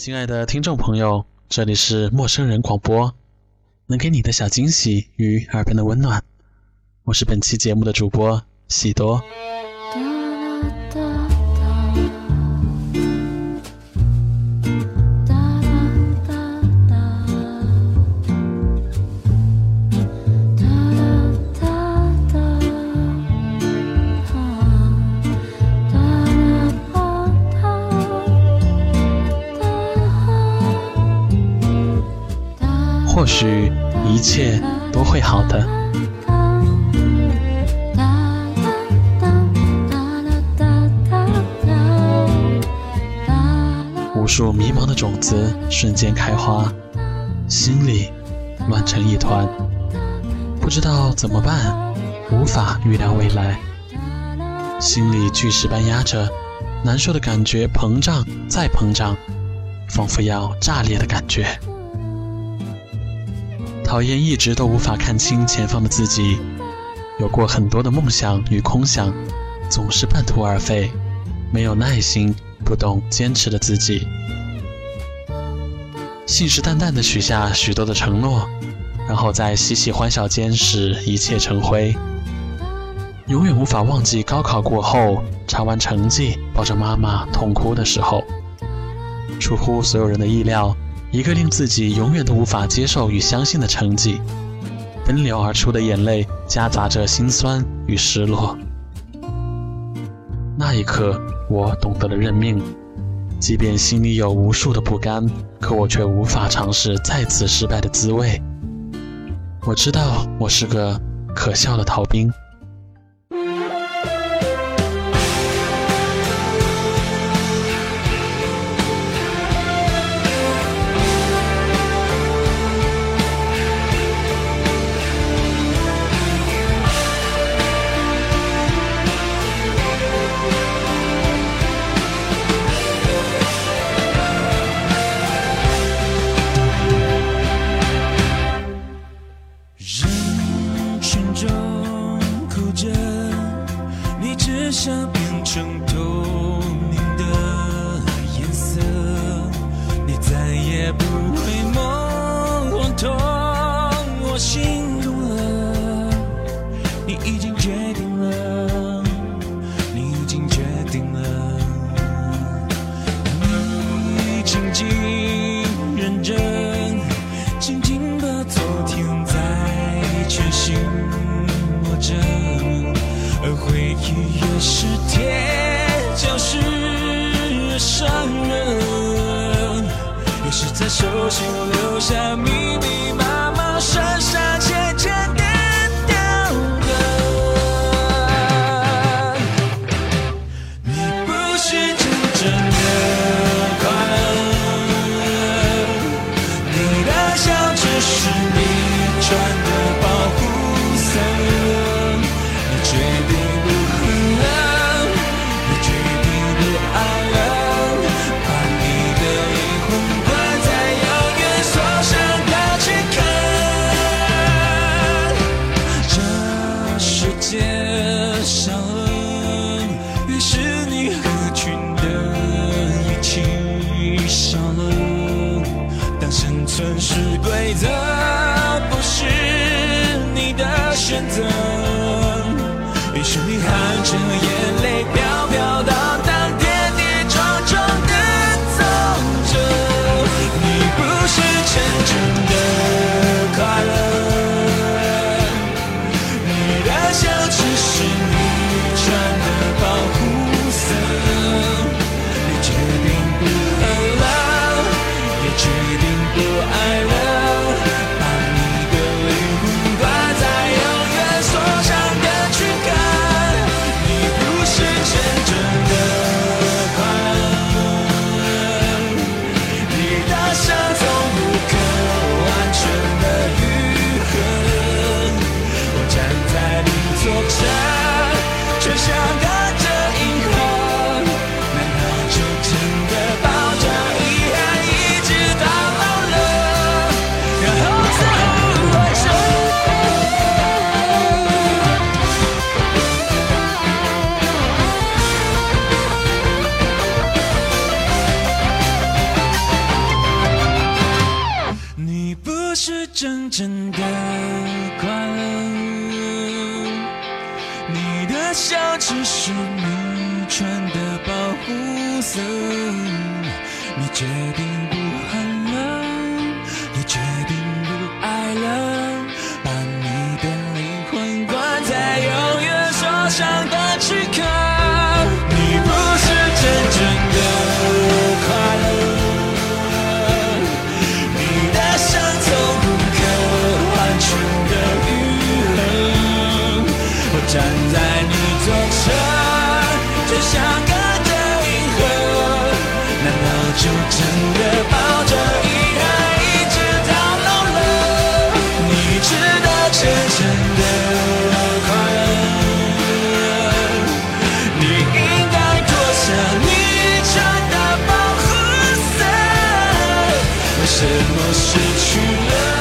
亲爱的听众朋友，这里是陌生人广播。能给你的小惊喜与耳边的温暖，我是本期节目的主播喜多。许一切都会好的。无数迷茫的种子瞬间开花，心里乱成一团，不知道怎么办，无法预料未来。心里巨石般压着，难受的感觉膨胀再膨胀，仿佛要炸裂的感觉。讨厌一直都无法看清前方的自己，有过很多的梦想与空想，总是半途而废，没有耐心，不懂坚持的自己，信誓旦旦的许下许多的承诺，然后在嬉戏欢笑间使一切成灰。永远无法忘记高考过后查完成绩，抱着妈妈痛哭的时候，出乎所有人的意料。一个令自己永远都无法接受与相信的成绩，奔流而出的眼泪夹杂着心酸与失落。那一刻，我懂得了认命，即便心里有无数的不甘，可我却无法尝试再次失败的滋味。我知道，我是个可笑的逃兵。伤人。也是在手心留下密密麻麻闪深上的躯壳。你不是真正的快乐，你的伤从不可完全的愈合。我站在你左侧，就像隔着银河，难道就真的什么失去了？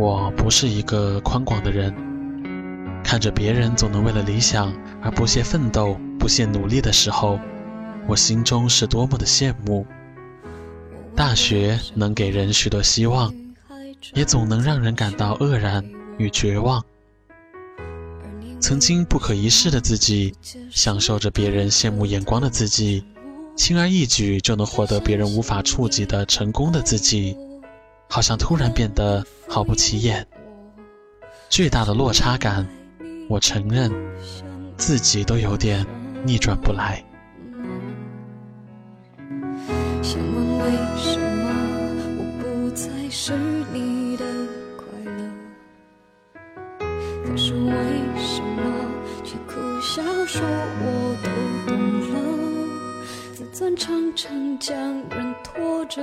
我不是一个宽广的人，看着别人总能为了理想而不懈奋斗、不懈努力的时候，我心中是多么的羡慕。大学能给人许多希望，也总能让人感到愕然与绝望。曾经不可一世的自己，享受着别人羡慕眼光的自己，轻而易举就能获得别人无法触及的成功的自己。好像突然变得毫不起眼。巨大的落差感，我承认，自己都有点逆转不来。想问为什么我不再是你的快乐？可是为什么却苦笑说我都懂了？自尊常常将人拖着，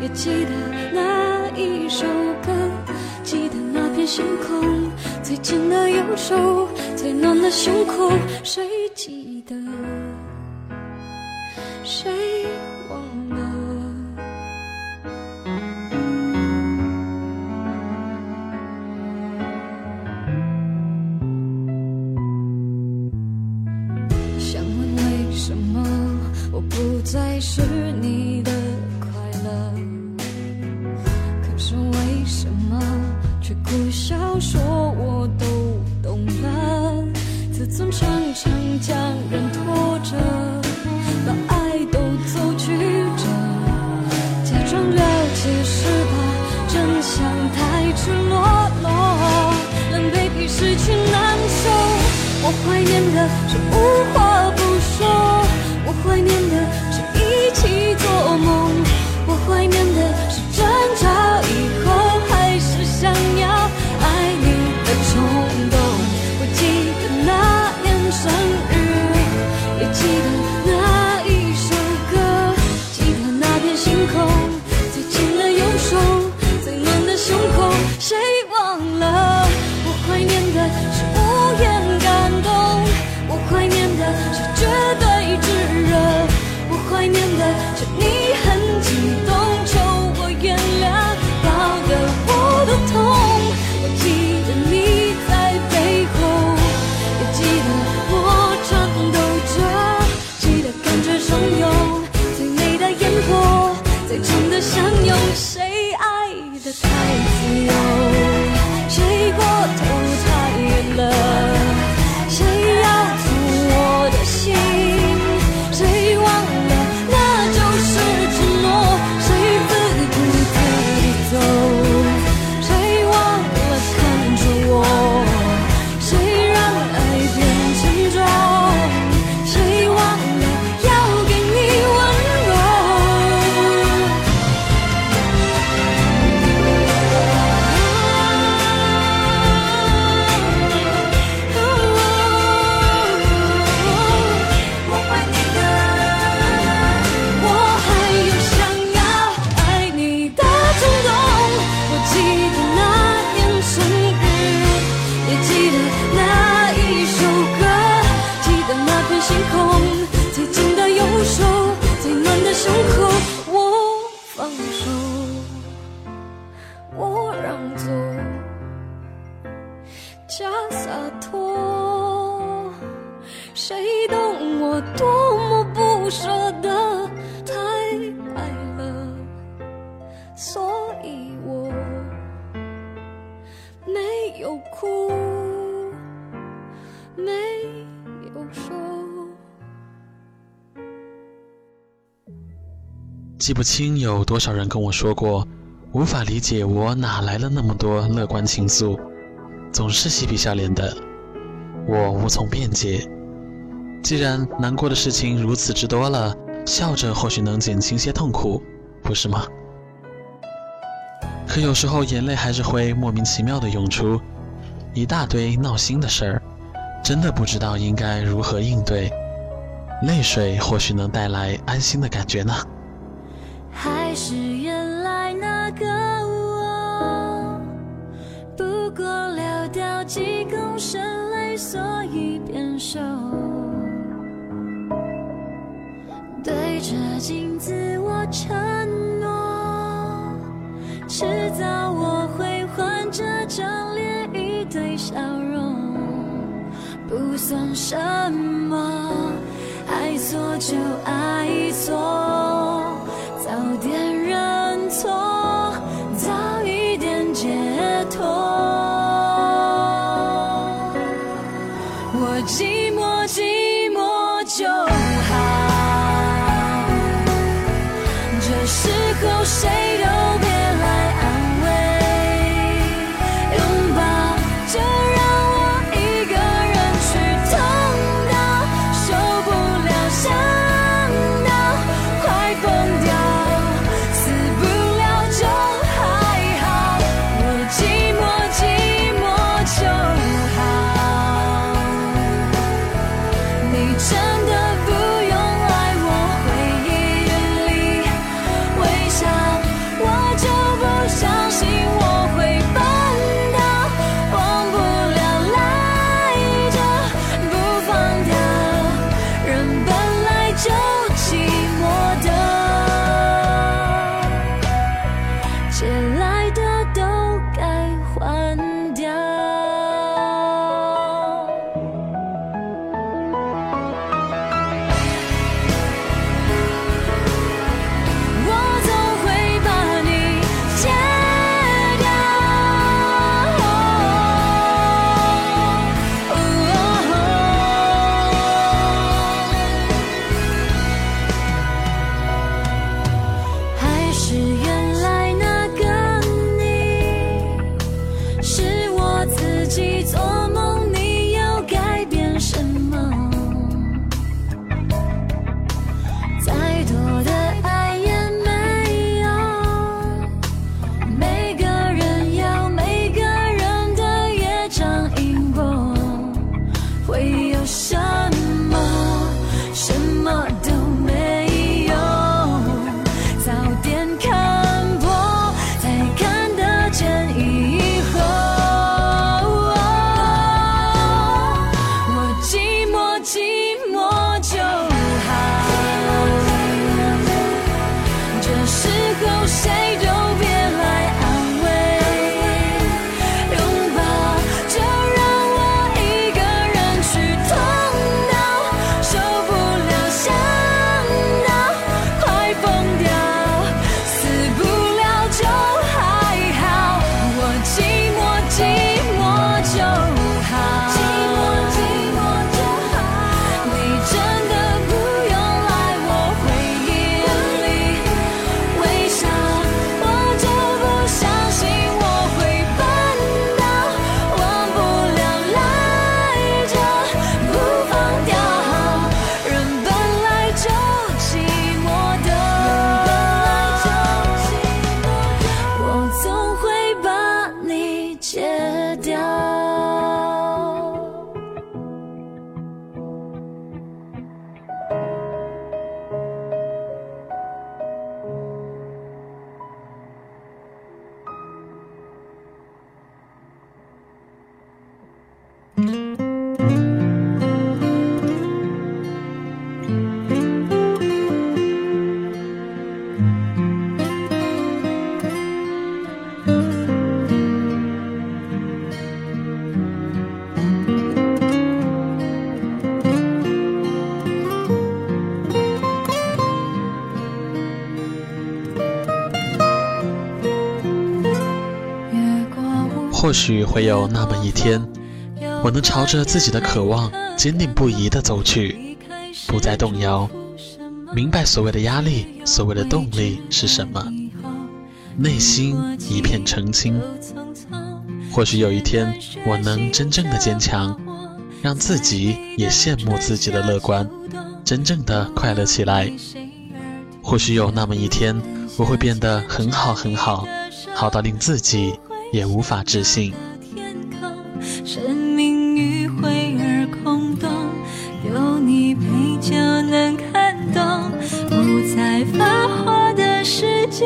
也记得那一首歌，记得那片星空，最紧的右手，最暖的胸口，谁记得？谁忘了？想问为什么我不再是念舍得，太爱了，所以我没有哭，没有说。记不清有多少人跟我说过，无法理解我哪来了那么多乐观情愫，总是嬉皮笑脸的，我无从辩解。既然难过的事情如此之多了，笑着或许能减轻些痛苦，不是吗？可有时候眼泪还是会莫名其妙的涌出，一大堆闹心的事儿，真的不知道应该如何应对。泪水或许能带来安心的感觉呢。还是原来那个我，不过流掉几公升泪，所以变瘦。着镜子我承诺，迟早我会换这张脸，一堆笑容，不算什么，爱错就爱错。或许会有那么一天，我能朝着自己的渴望坚定不移地走去，不再动摇，明白所谓的压力，所谓的动力是什么，内心一片澄清。或许有一天，我能真正的坚强，让自己也羡慕自己的乐观，真正的快乐起来。或许有那么一天，我会变得很好很好，好到令自己也无法置信。生命迂回而空洞，有你陪就能看懂。五彩繁华的世界，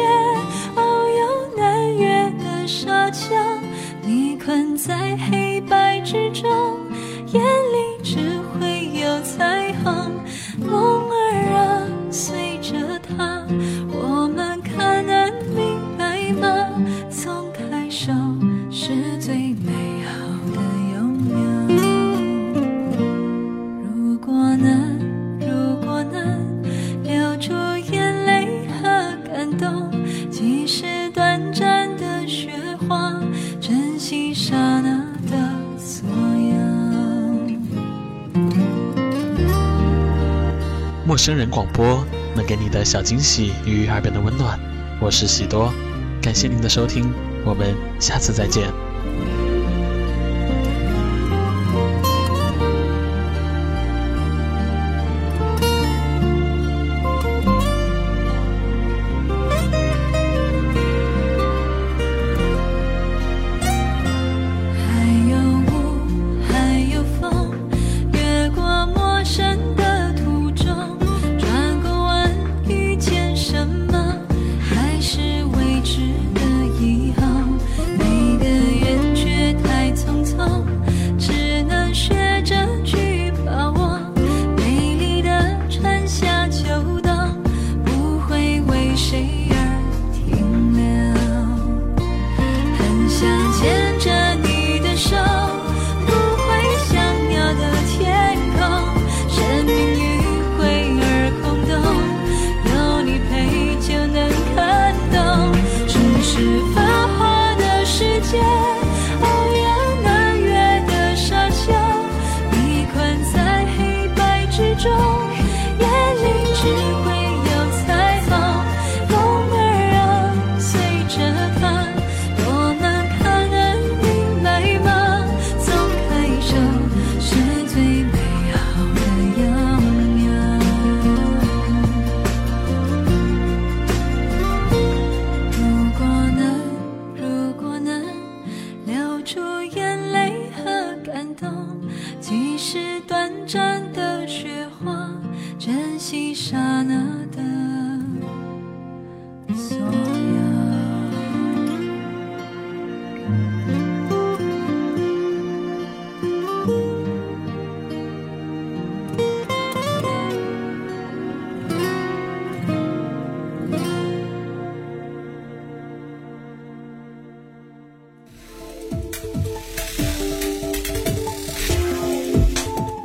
广播能给你的小惊喜与耳边的温暖，我是喜多，感谢您的收听，我们下次再见。秋